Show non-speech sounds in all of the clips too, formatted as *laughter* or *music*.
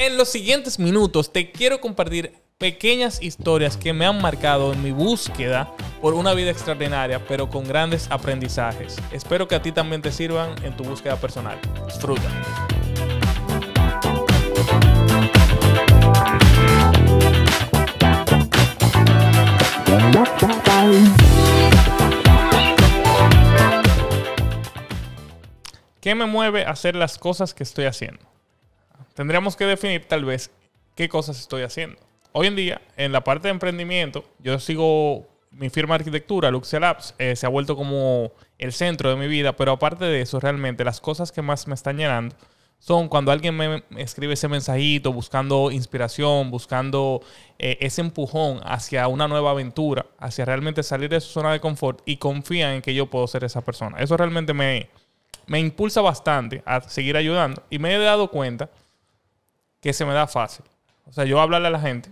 En los siguientes minutos te quiero compartir pequeñas historias que me han marcado en mi búsqueda por una vida extraordinaria, pero con grandes aprendizajes. Espero que a ti también te sirvan en tu búsqueda personal. Disfruta. ¿Qué me mueve a hacer las cosas que estoy haciendo? Tendríamos que definir tal vez qué cosas estoy haciendo. Hoy en día, en la parte de emprendimiento, yo sigo mi firma de arquitectura, Luxia Labs, eh, se ha vuelto como el centro de mi vida, pero aparte de eso, realmente las cosas que más me están llenando son cuando alguien me escribe ese mensajito buscando inspiración, buscando eh, ese empujón hacia una nueva aventura, hacia realmente salir de su zona de confort y confía en que yo puedo ser esa persona. Eso realmente me, me impulsa bastante a seguir ayudando y me he dado cuenta que se me da fácil. O sea, yo hablarle a la gente,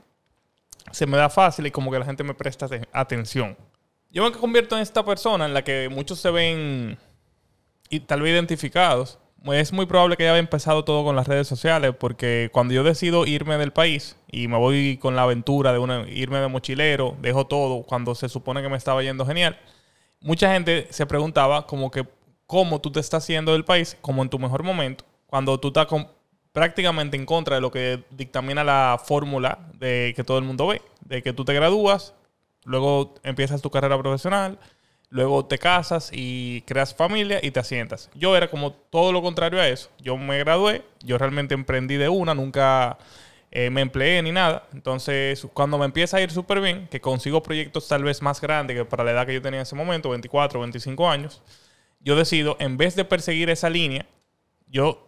se me da fácil y como que la gente me presta atención. Yo me convierto en esta persona en la que muchos se ven y tal vez identificados. Es muy probable que haya empezado todo con las redes sociales porque cuando yo decido irme del país y me voy con la aventura de irme de mochilero, dejo todo cuando se supone que me estaba yendo genial, mucha gente se preguntaba como que cómo tú te estás yendo del país, como en tu mejor momento, cuando tú estás prácticamente en contra de lo que dictamina la fórmula de que todo el mundo ve, de que tú te gradúas, luego empiezas tu carrera profesional, luego te casas y creas familia y te asientas. Yo era como todo lo contrario a eso. Yo me gradué, yo realmente emprendí de una, nunca eh, me empleé ni nada. Entonces, cuando me empieza a ir súper bien, que consigo proyectos tal vez más grandes que para la edad que yo tenía en ese momento, 24, 25 años, yo decido, en vez de perseguir esa línea, yo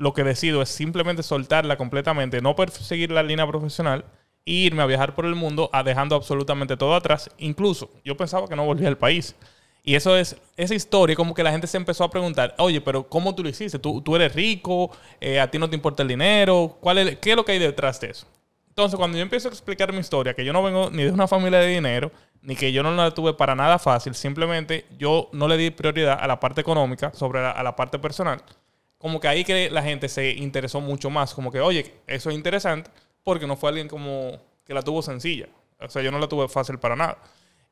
lo que decido es simplemente soltarla completamente, no perseguir la línea profesional e irme a viajar por el mundo dejando absolutamente todo atrás. Incluso yo pensaba que no volvía al país. Y eso es, esa historia, como que la gente se empezó a preguntar, oye, pero ¿cómo tú lo hiciste? ¿Tú, tú eres rico? Eh, ¿A ti no te importa el dinero? ¿Cuál es, ¿Qué es lo que hay detrás de eso? Entonces, cuando yo empiezo a explicar mi historia, que yo no vengo ni de una familia de dinero, ni que yo no la tuve para nada fácil, simplemente yo no le di prioridad a la parte económica sobre a la parte personal como que ahí que la gente se interesó mucho más. Como que, oye, eso es interesante porque no fue alguien como que la tuvo sencilla. O sea, yo no la tuve fácil para nada.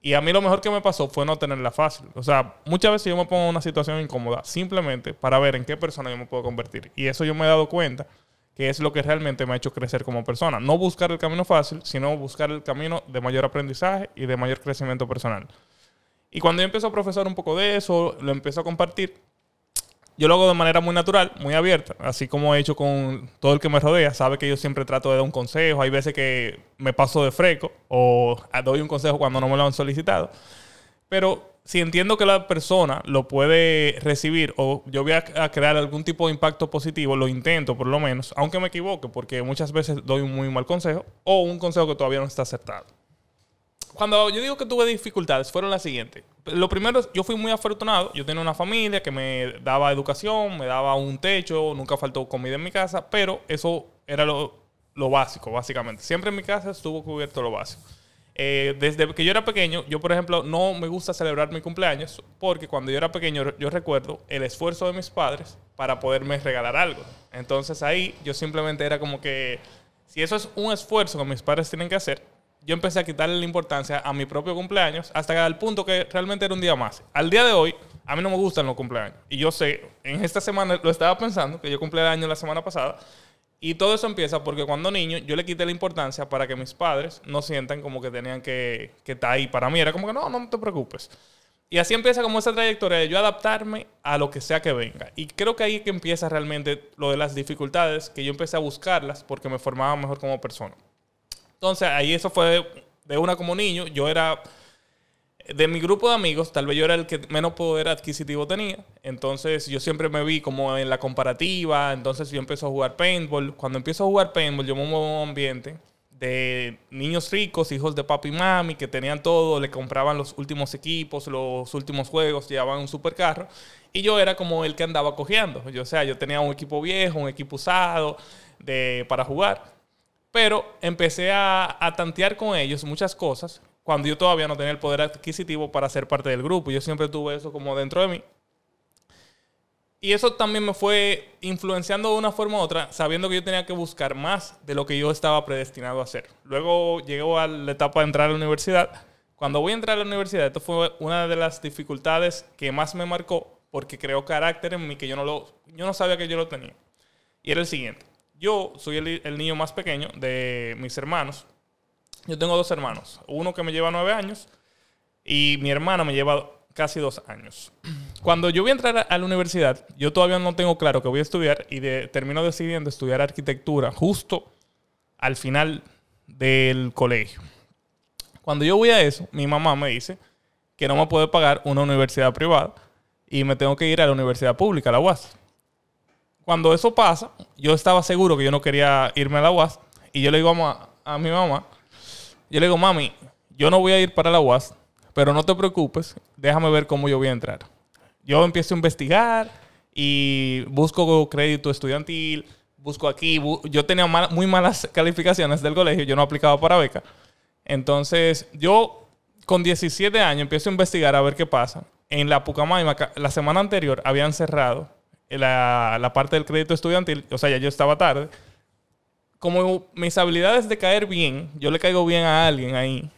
Y a mí lo mejor que me pasó fue no tenerla fácil. O sea, muchas veces yo me pongo en una situación incómoda simplemente para ver en qué persona yo me puedo convertir. Y eso yo me he dado cuenta que es lo que realmente me ha hecho crecer como persona. No buscar el camino fácil, sino buscar el camino de mayor aprendizaje y de mayor crecimiento personal. Y cuando yo empiezo a profesar un poco de eso, lo empiezo a compartir, yo lo hago de manera muy natural, muy abierta, así como he hecho con todo el que me rodea. Sabe que yo siempre trato de dar un consejo. Hay veces que me paso de freco o doy un consejo cuando no me lo han solicitado. Pero si entiendo que la persona lo puede recibir o yo voy a, crear algún tipo de impacto positivo, lo intento por lo menos, aunque me equivoque, porque muchas veces doy un muy mal consejo o un consejo que todavía no está acertado. Cuando yo digo que tuve dificultades, fueron las siguientes lo primero, yo fui muy afortunado. Yo tenía una familia que me daba educación, me daba un techo, nunca faltó comida en mi casa, pero eso era lo, básico, básicamente. Siempre en mi casa estuvo cubierto lo básico. Eh, desde que yo era pequeño, yo por ejemplo no me gusta celebrar mi cumpleaños porque cuando yo era pequeño yo recuerdo el esfuerzo de mis padres para poderme regalar algo. Entonces ahí yo simplemente era como que si eso es un esfuerzo que mis padres tienen que hacer, yo empecé a quitarle la importancia a mi propio cumpleaños hasta el punto que realmente era un día más. Al día de hoy, a mí no me gustan los cumpleaños. Y yo sé, en esta semana lo estaba pensando, que yo cumplí el la semana pasada. Y todo eso empieza porque cuando niño yo le quité la importancia para que mis padres no sientan como que tenían que, que estar ahí para mí. Era como que no, no te preocupes. Y así empieza como esa trayectoria de yo adaptarme a lo que sea que venga. Y creo que ahí es que empieza realmente lo de las dificultades, que yo empecé a buscarlas porque me formaba mejor como persona. Entonces, ahí eso fue de, una como niño. Yo era, de mi grupo de amigos, tal vez yo era el que menos poder adquisitivo tenía. Entonces, yo siempre me vi como en la comparativa. Entonces, yo empecé a jugar paintball. Cuando empiezo a jugar paintball, yo me muevo en un ambiente de niños ricos, hijos de papi y mami, que tenían todo, le compraban los últimos equipos, los últimos juegos, llevaban un supercarro. Y yo era como el que andaba cojeando. Yo, o sea, yo tenía un equipo viejo, un equipo usado de, para jugar. Pero empecé a, tantear con ellos muchas cosas cuando yo todavía no tenía el poder adquisitivo para ser parte del grupo. Yo siempre tuve eso como dentro de mí. Y eso también me fue influenciando de una forma u otra, sabiendo que yo tenía que buscar más de lo que yo estaba predestinado a hacer. Luego llegó a la etapa de entrar a la universidad. Cuando voy a entrar a la universidad, esto fue una de las dificultades que más me marcó porque creó carácter en mí que yo no, lo, yo no sabía que yo lo tenía. Y era el siguiente. Yo soy el, niño más pequeño de mis hermanos. Yo tengo dos hermanos. Uno que me lleva nueve años y mi hermana me lleva casi dos años. *clears throat* Cuando yo voy a entrar a la universidad, yo todavía no tengo claro que voy a estudiar y termino decidiendo estudiar arquitectura justo al final del colegio. Cuando yo voy a eso, mi mamá me dice que no me puede pagar una universidad privada y me tengo que ir a la universidad pública, la UAS. Cuando eso pasa, yo estaba seguro que yo no quería irme a la UAS y yo le digo a, mi mamá, yo le digo, mami, yo no voy a ir para la UAS pero no te preocupes, déjame ver cómo yo voy a entrar. Yo empiezo a investigar y busco crédito estudiantil, busco aquí. yo tenía muy malas calificaciones del colegio, yo no aplicaba para beca. Entonces, yo con 17 años empiezo a investigar a ver qué pasa. En la Pucamaima, la semana anterior, habían cerrado la, la parte del crédito estudiantil, o sea, ya yo estaba tarde. Como mis habilidades de caer bien, yo le caigo bien a alguien ahí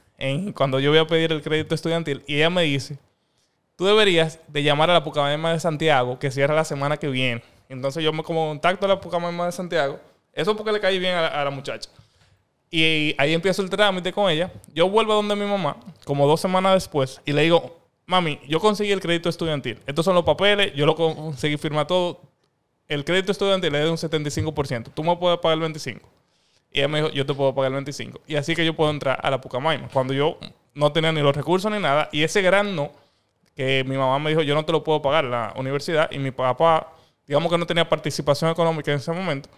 cuando yo voy a pedir el crédito estudiantil y ella me dice, tú deberías de llamar a la Pucamaima de Santiago que cierra la semana que viene. Entonces yo me como contacto a la Pucamaima de Santiago. Eso porque le caí bien a la, muchacha. Y ahí empiezo el trámite con ella. Yo vuelvo a donde mi mamá, como dos semanas después, y le digo, mami, yo conseguí el crédito estudiantil. Estos son los papeles, yo lo conseguí firmar todo. El crédito estudiantil es de un 75%. Tú me puedes pagar el 25%. Y ella me dijo, yo te puedo pagar el 25. Y así que yo puedo entrar a la Pucamaima. Cuando yo no tenía ni los recursos ni nada. Y ese gran no, que mi mamá me dijo, yo no te lo puedo pagar la universidad. Y mi papá, digamos que no tenía participación económica en ese momento.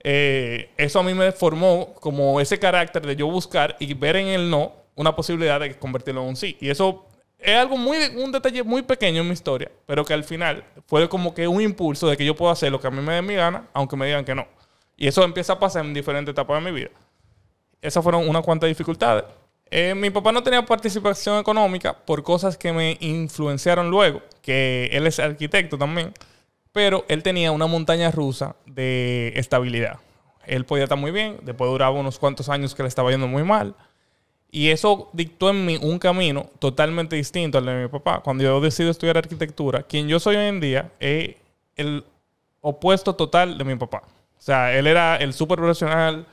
Eh, eso a mí me formó como ese carácter de yo buscar y ver en el no una posibilidad de convertirlo en un sí. Y eso es algo muy, un detalle muy pequeño en mi historia, pero que al final fue como que un impulso de que yo puedo hacer lo que a mí me dé mi gana, aunque me digan que no. Y eso empieza a pasar en diferentes etapas de mi vida. Esas fueron unas cuantas dificultades. Eh, mi papá no tenía participación económica por cosas que me influenciaron luego, que él es arquitecto también, pero él tenía una montaña rusa de estabilidad. Él podía estar muy bien, después duraba unos cuantos años que le estaba yendo muy mal. Y eso dictó en mí un camino totalmente distinto al de mi papá. Cuando yo decido estudiar arquitectura, quien yo soy hoy en día es el opuesto total de mi papá. O sea, él era el súper profesional,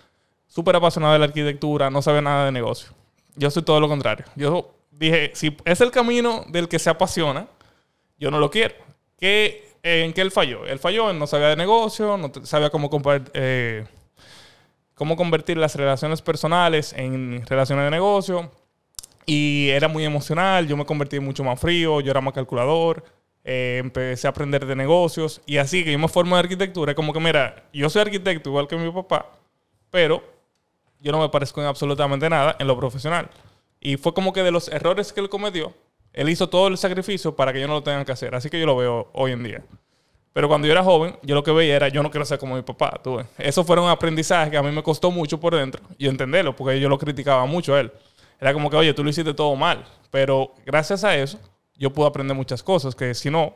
súper apasionado de la arquitectura, no sabía nada de negocio. Yo soy todo lo contrario. Yo dije, si es el camino del que se apasiona, yo no lo quiero. ¿Qué, ¿En qué él falló? Él falló en no sabía de negocio, no sabía cómo, eh, cómo convertir las relaciones personales en relaciones de negocio. Y era muy emocional, yo me convertí mucho más frío, yo era más calculador. Eh, empecé a aprender de negocios y así que yo me formo de arquitectura. Como que, mira, yo soy arquitecto igual que mi papá, pero yo no me parezco en absolutamente nada en lo profesional. Y fue como que de los errores que él cometió, él hizo todo el sacrificio para que yo no lo tenga que hacer. Así que yo lo veo hoy en día. Pero cuando yo era joven, yo lo que veía era, yo no quiero ser como mi papá. Tú Eso fueron aprendizajes que a mí me costó mucho por dentro y entenderlo, porque yo lo criticaba mucho a él. Era como que, oye, tú lo hiciste todo mal. Pero gracias a eso, yo puedo aprender muchas cosas que si no,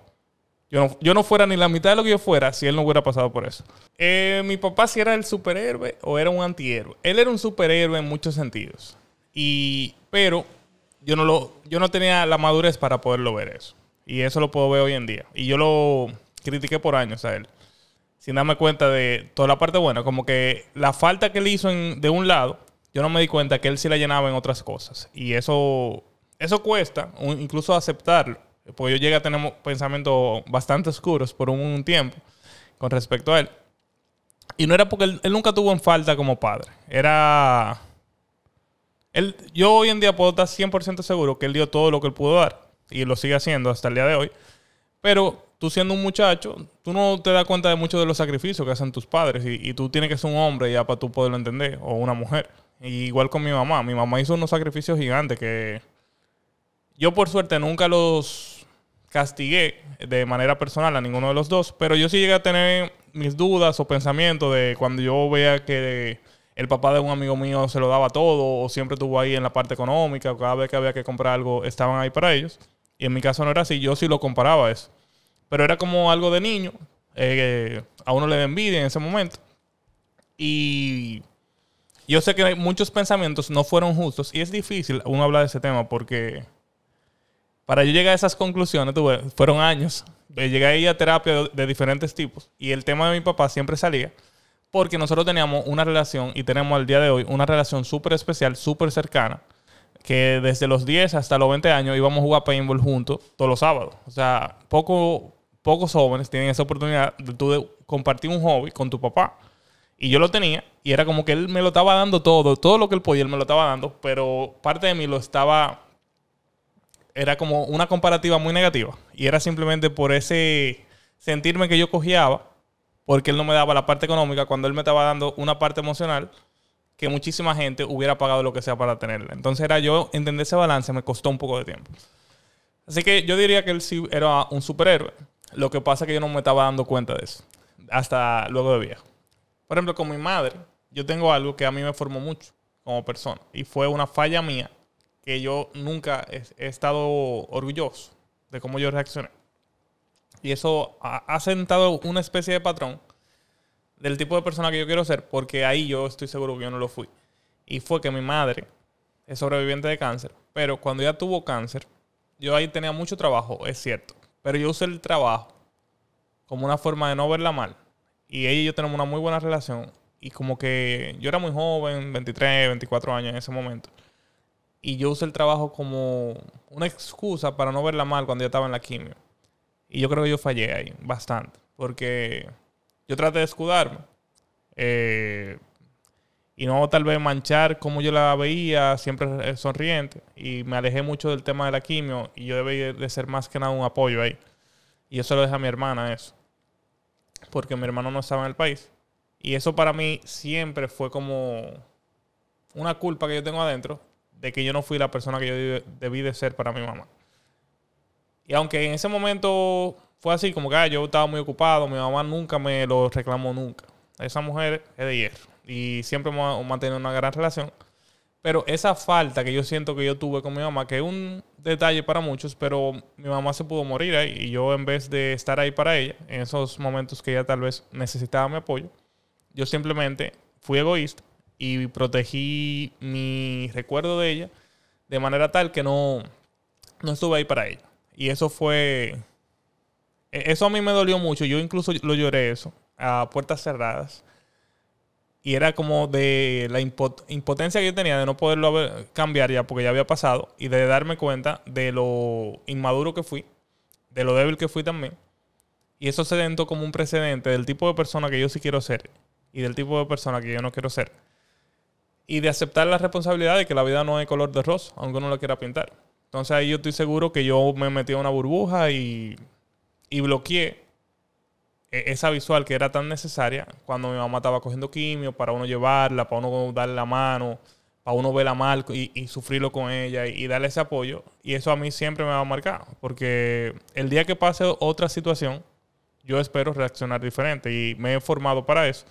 yo no, yo no fuera ni la mitad de lo que yo fuera si él no hubiera pasado por eso. Eh, mi papá si era el superhéroe o era un antihéroe. Él era un superhéroe en muchos sentidos. Y, pero yo no, lo, yo no tenía la madurez para poderlo ver eso. Y eso lo puedo ver hoy en día. Y yo lo critiqué por años a él. Sin darme cuenta de toda la parte buena. Como que la falta que él hizo de un lado, yo no me di cuenta que él sí la llenaba en otras cosas. Y eso eso cuesta, incluso aceptarlo, porque yo llegué a tener pensamientos bastante oscuros por un tiempo con respecto a él. Y no era porque él, nunca tuvo en falta como padre. Era... Él, yo hoy en día puedo estar 100% seguro que él dio todo lo que él pudo dar. Y lo sigue haciendo hasta el día de hoy. Pero tú siendo un muchacho, tú no te das cuenta de muchos de los sacrificios que hacen tus padres. Y, tú tienes que ser un hombre ya para tú poderlo entender. O una mujer. igual con mi mamá. Mi mamá hizo unos sacrificios gigantes que yo por suerte nunca los castigué de manera personal a ninguno de los dos, pero yo sí llegué a tener mis dudas o pensamientos de cuando yo veía que el papá de un amigo mío se lo daba todo o siempre estuvo ahí en la parte económica o cada vez que había que comprar algo estaban ahí para ellos. Y en mi caso no era así, yo sí lo comparaba eso. Pero era como algo de niño. eh, a uno le da envidia en ese momento. Y yo sé que muchos pensamientos no fueron justos. Y es difícil uno hablar de ese tema porque para yo llegar a esas conclusiones, tuve, fueron años. Llegué ahí a terapia de diferentes tipos. Y el tema de mi papá siempre salía. Porque nosotros teníamos una relación y tenemos al día de hoy una relación súper especial, súper cercana. Que desde los 10 hasta los 20 años íbamos a jugar paintball juntos todos los sábados. O sea, poco, pocos jóvenes tienen esa oportunidad de tú de compartir un hobby con tu papá. Y yo lo tenía y era como que él me lo estaba dando todo, todo lo que él podía, él me lo estaba dando, pero parte de mí lo estaba era como una comparativa muy negativa. Y era simplemente por ese sentirme que yo cogiaba, porque él no me daba la parte económica, cuando él me estaba dando una parte emocional que muchísima gente hubiera pagado lo que sea para tenerla. Entonces era yo entender ese balance, me costó un poco de tiempo. Así que yo diría que él sí era un superhéroe. Lo que pasa es que yo no me estaba dando cuenta de eso. Hasta luego de viejo. Por ejemplo, con mi madre, yo tengo algo que a mí me formó mucho como persona. Y fue una falla mía que yo nunca he, estado orgulloso de cómo yo reaccioné. Y eso ha sentado una especie de patrón del tipo de persona que yo quiero ser, porque ahí yo estoy seguro que yo no lo fui. Y fue que mi madre es sobreviviente de cáncer, pero cuando ella tuvo cáncer, yo ahí tenía mucho trabajo, es cierto, pero yo usé el trabajo como una forma de no verla mal. Y ella y yo tenemos una muy buena relación. Y como que yo era muy joven, 23, 24 años en ese momento. Y yo usé el trabajo como una excusa para no verla mal cuando yo estaba en la quimio. Y yo creo que yo fallé ahí bastante. Porque yo traté de escudarme. eh, y no tal vez manchar como yo la veía, siempre eh, sonriente. Y me alejé mucho del tema de la quimio. Y yo debí de ser más que nada un apoyo ahí. Y eso lo dejé a mi hermana, eso. Porque mi hermano no estaba en el país. Y eso para mí siempre fue como una culpa que yo tengo adentro de que yo no fui la persona que yo debí de ser para mi mamá. Y aunque en ese momento fue así, como que ah, yo estaba muy ocupado, mi mamá nunca me lo reclamó nunca. Esa mujer es de hierro. Y siempre hemos mantenido una gran relación. Pero esa falta que yo siento que yo tuve con mi mamá, que es un detalle para muchos, pero mi mamá se pudo morir ahí. Y yo en vez de estar ahí para ella, en esos momentos que ella tal vez necesitaba mi apoyo, yo simplemente fui egoísta y protegí mi recuerdo de ella de manera tal que no, no estuve ahí para ella. Y eso fue... e- Eso a mí me dolió mucho. Yo incluso lo lloré eso, a puertas cerradas. Y era como de la impo- impotencia que yo tenía de no poderlo cambiar ya porque ya había pasado y de darme cuenta de lo inmaduro que fui, de lo débil que fui también. Y eso se sentó como un precedente del tipo de persona que yo sí quiero ser y del tipo de persona que yo no quiero ser. Y de aceptar la responsabilidad de que la vida no es color de rosa, aunque uno lo quiera pintar. Entonces ahí yo estoy seguro que yo me metí en una burbuja y, y bloqueé esa visual que era tan necesaria cuando mi mamá estaba cogiendo quimio para uno llevarla, para uno darle la mano, para uno verla mal y, sufrirlo con ella y, y darle ese apoyo. Y eso a mí siempre me va a marcar, porque el día que pase otra situación, yo espero reaccionar diferente y me he formado para eso.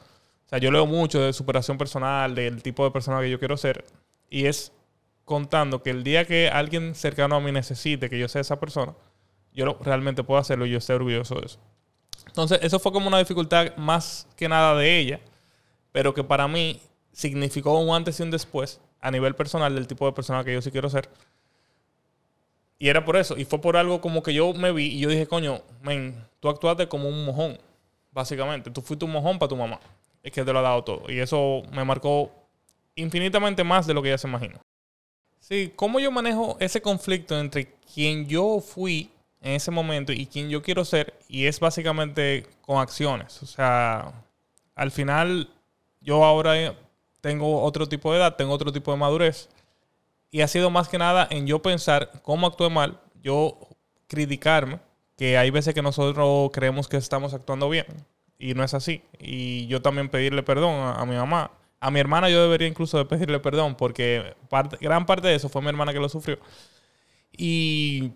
O sea, yo leo mucho de superación personal, del tipo de persona que yo quiero ser, y es contando que el día que alguien cercano a mí necesite que yo sea esa persona, yo realmente puedo hacerlo y yo estoy orgulloso de eso. Entonces, eso fue como una dificultad más que nada de ella, pero que para mí significó un antes y un después a nivel personal del tipo de persona que yo sí quiero ser. Y era por eso. Y fue por algo como que yo me vi y yo dije, coño, men, tú actuaste como un mojón, básicamente. Tú fuiste un mojón para tu mamá. Es que te lo ha dado todo. Y eso me marcó infinitamente más de lo que ella se imagina. Sí, cómo yo manejo ese conflicto entre quien yo fui en ese momento y quien yo quiero ser, y es básicamente con acciones. O sea, al final yo ahora tengo otro tipo de edad, tengo otro tipo de madurez, y ha sido más que nada en yo pensar cómo actué mal, yo criticarme, que hay veces que nosotros creemos que estamos actuando bien, y no es así. Y yo también pedirle perdón a, mi mamá. A mi hermana yo debería incluso de pedirle perdón, porque gran parte de eso fue mi hermana que lo sufrió. Y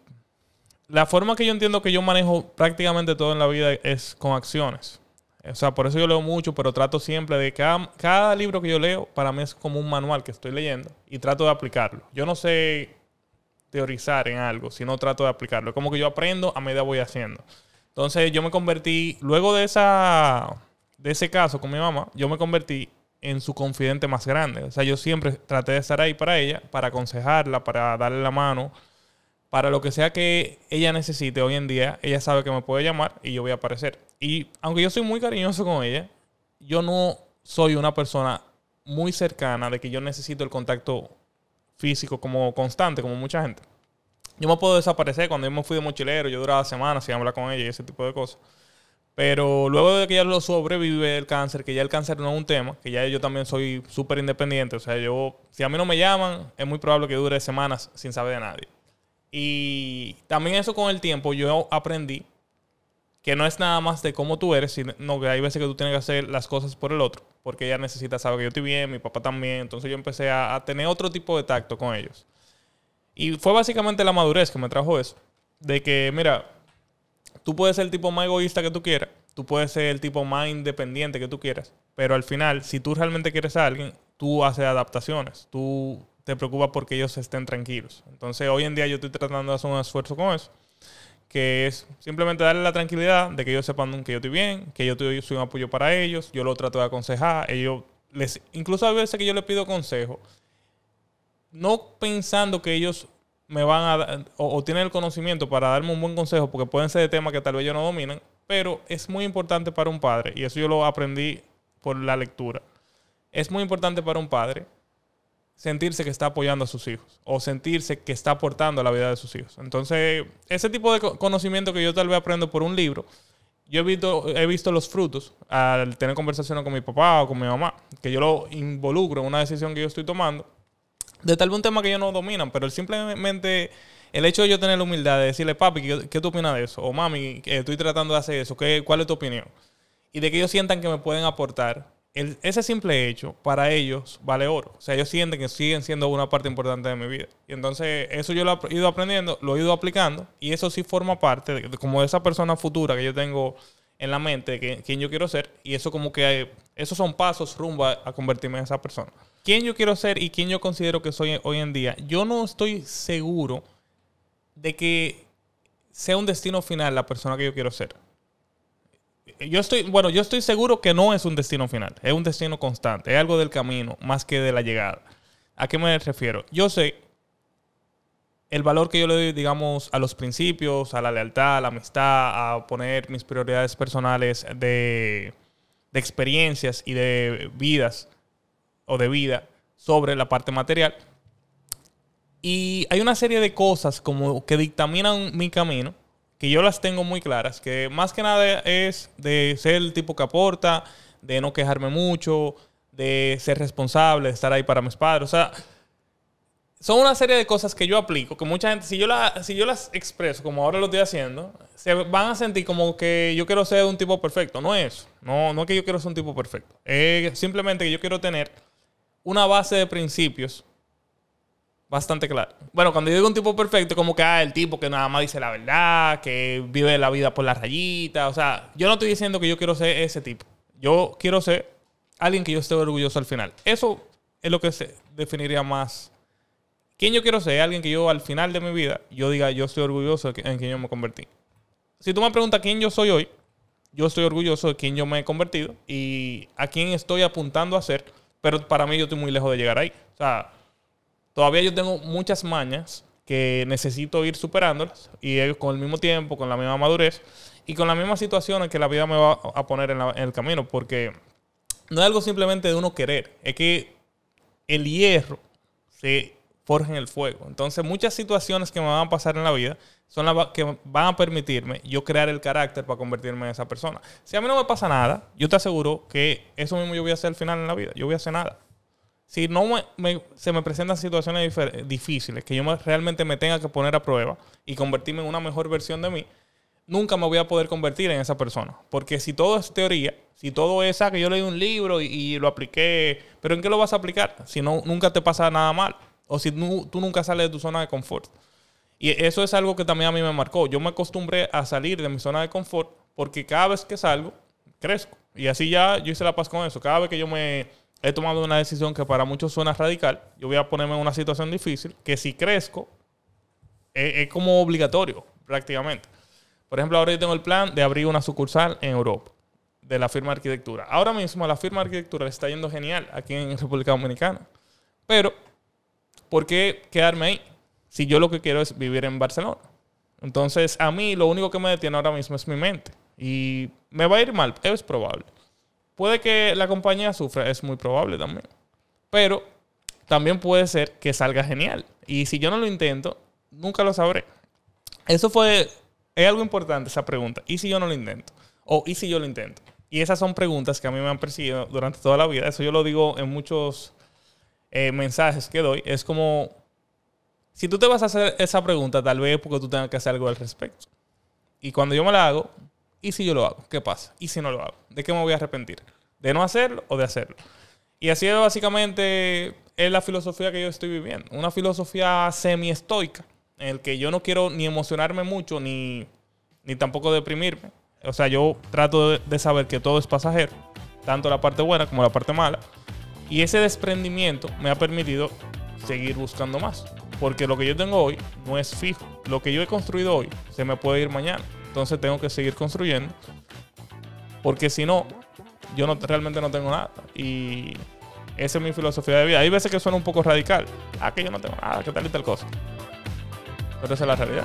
la forma que yo entiendo que yo manejo prácticamente todo en la vida es con acciones. O sea, por eso yo leo mucho, pero trato siempre de cada, cada libro que yo leo, para mí es como un manual que estoy leyendo y trato de aplicarlo. Yo no sé teorizar en algo, sino trato de aplicarlo. Como que yo aprendo a medida voy haciendo. Entonces yo me convertí, luego de, esa, de ese caso con mi mamá, yo me convertí en su confidente más grande. O sea, yo siempre traté de estar ahí para ella, para aconsejarla, para darle la mano, para lo que sea que ella necesite hoy en día, ella sabe que me puede llamar y yo voy a aparecer. Y aunque yo soy muy cariñoso con ella, yo no soy una persona muy cercana de que yo necesito el contacto físico como constante, como mucha gente. Yo me puedo desaparecer cuando yo me fui de mochilero, yo duraba semanas sin hablar con ella y ese tipo de cosas. Pero luego de que ya lo sobrevive el cáncer, que ya el cáncer no es un tema, que ya yo también soy súper independiente, o sea, yo, si a mí no me llaman, es muy probable que dure semanas sin saber de nadie. Y también eso con el tiempo yo aprendí que no es nada más de cómo tú eres, sino que hay veces que tú tienes que hacer las cosas por el otro, porque ella necesita saber que yo estoy bien, mi papá también, entonces yo empecé a, a tener otro tipo de tacto con ellos. Y fue básicamente la madurez que me trajo eso, de que, mira, tú puedes ser el tipo más egoísta que tú quieras, tú puedes ser el tipo más independiente que tú quieras, pero al final, si tú realmente quieres a alguien, tú haces adaptaciones, tú te preocupas porque ellos estén tranquilos. Entonces, hoy en día yo estoy tratando de hacer un esfuerzo con eso, que es simplemente darle la tranquilidad de que ellos sepan que yo estoy bien, que yo soy un apoyo para ellos, yo lo trato de aconsejar, ellos les incluso a veces que yo les pido consejo, no pensando que ellos me van a dar, o, tienen el conocimiento para darme un buen consejo, porque pueden ser de temas que tal vez yo no dominan, pero es muy importante para un padre, y eso yo lo aprendí por la lectura. Es muy importante para un padre sentirse que está apoyando a sus hijos o sentirse que está aportando a la vida de sus hijos. Entonces, ese tipo de conocimiento que yo tal vez aprendo por un libro, yo he visto, he visto los frutos al tener conversaciones con mi papá o con mi mamá, que yo lo involucro en una decisión que yo estoy tomando de tal vez un tema que ellos no dominan, pero simplemente el hecho de yo tener la humildad de decirle, papi, ¿qué, tú opinas de eso? O mami, estoy tratando de hacer eso, ¿qué, ¿cuál es tu opinión? Y de que ellos sientan que me pueden aportar, ese simple hecho para ellos vale oro. O sea, ellos sienten que siguen siendo una parte importante de mi vida. Y entonces eso yo lo he ido aprendiendo, lo he ido aplicando y eso sí forma parte de, como de esa persona futura que yo tengo en la mente, que quien yo quiero ser. Y eso como que esos son pasos rumbo a convertirme en esa persona quién yo quiero ser y quién yo considero que soy hoy en día, yo no estoy seguro de que sea un destino final la persona que yo quiero ser. Yo estoy, bueno, yo estoy seguro que no es un destino final, es un destino constante, es algo del camino más que de la llegada. ¿A qué me refiero? Yo sé el valor que yo le doy, digamos, a los principios, a la lealtad, a la amistad, a poner mis prioridades personales de, de experiencias y de vidas o de vida sobre la parte material. Y hay una serie de cosas como que dictaminan mi camino, que yo las tengo muy claras, que más que nada es de ser el tipo que aporta, de no quejarme mucho, de ser responsable, de estar ahí para mis padres. O sea, son una serie de cosas que yo aplico, que mucha gente, si yo, si yo las expreso como ahora lo estoy haciendo, se van a sentir como que yo quiero ser un tipo perfecto. No es No, no es que yo quiero ser un tipo perfecto. Es simplemente que yo quiero tener una base de principios bastante clara. Bueno, cuando yo digo un tipo perfecto, como que ah, el tipo que nada más dice la verdad, que vive la vida por la rayita. O sea, yo no estoy diciendo que yo quiero ser ese tipo. Yo quiero ser alguien que yo esté orgulloso al final. Eso es lo que se definiría más. ¿Quién yo quiero ser? Alguien que yo al final de mi vida, yo diga, yo estoy orgulloso en quien yo me convertí. Si tú me preguntas quién yo soy hoy, yo estoy orgulloso de quién yo me he convertido y a quién estoy apuntando a ser pero para mí yo estoy muy lejos de llegar ahí. O sea, todavía yo tengo muchas mañas que necesito ir superándolas y con el mismo tiempo, con la misma madurez y con las mismas situaciones que la vida me va a poner en, el camino. Porque no es algo simplemente de uno querer, es que el hierro se forja en el fuego. Entonces muchas situaciones que me van a pasar en la vida son las que van a permitirme yo crear el carácter para convertirme en esa persona. Si a mí no me pasa nada, yo te aseguro que eso mismo yo voy a hacer al final en la vida. Yo voy a hacer nada. Si no se me presentan situaciones difíciles que yo realmente me tenga que poner a prueba y convertirme en una mejor versión de mí, nunca me voy a poder convertir en esa persona. Porque si todo es teoría, si todo es ah, que yo leí un libro y, lo apliqué, pero ¿en qué lo vas a aplicar? Si no, nunca te pasa nada mal. O si tú nunca sales de tu zona de confort. Y eso es algo que también a mí me marcó. Yo me acostumbré a salir de mi zona de confort porque cada vez que salgo, crezco. Y así ya yo hice la paz con eso. Cada vez que yo me he tomado una decisión que para muchos suena radical, yo voy a ponerme en una situación difícil que si crezco, es, como obligatorio prácticamente. Por ejemplo, ahora yo tengo el plan de abrir una sucursal en Europa de la firma arquitectura. Ahora mismo la firma arquitectura le está yendo genial aquí en República Dominicana. Pero, ¿por qué quedarme ahí? Si yo lo que quiero es vivir en Barcelona. Entonces, a mí lo único que me detiene ahora mismo es mi mente. Y me va a ir mal, es probable. Puede que la compañía sufra, es muy probable también. Pero también puede ser que salga genial. Y si yo no lo intento, nunca lo sabré. Eso fue, es algo importante esa pregunta. ¿Y si yo no lo intento? O ¿y si yo lo intento? Y esas son preguntas que a mí me han perseguido durante toda la vida. Eso yo lo digo en muchos eh, mensajes que doy. Es como, si tú te vas a hacer esa pregunta, tal vez porque tú tengas que hacer algo al respecto. Y cuando yo me la hago, ¿y si yo lo hago? ¿Qué pasa? ¿Y si no lo hago? ¿De qué me voy a arrepentir? ¿De no hacerlo o de hacerlo? Y así es básicamente es la filosofía que yo estoy viviendo. Una filosofía semi-estoica, en el que yo no quiero ni emocionarme mucho, ni, ni tampoco deprimirme. O sea, yo trato de, de saber que todo es pasajero, tanto la parte buena como la parte mala. Y ese desprendimiento me ha permitido seguir buscando más. Porque lo que yo tengo hoy no es fijo. Lo que yo he construido hoy se me puede ir mañana. Entonces tengo que seguir construyendo. Porque si no, yo no, realmente no tengo nada. Y esa es mi filosofía de vida. Hay veces que suena un poco radical. Ah, que yo no tengo nada, que tal y tal cosa. Pero esa es la realidad.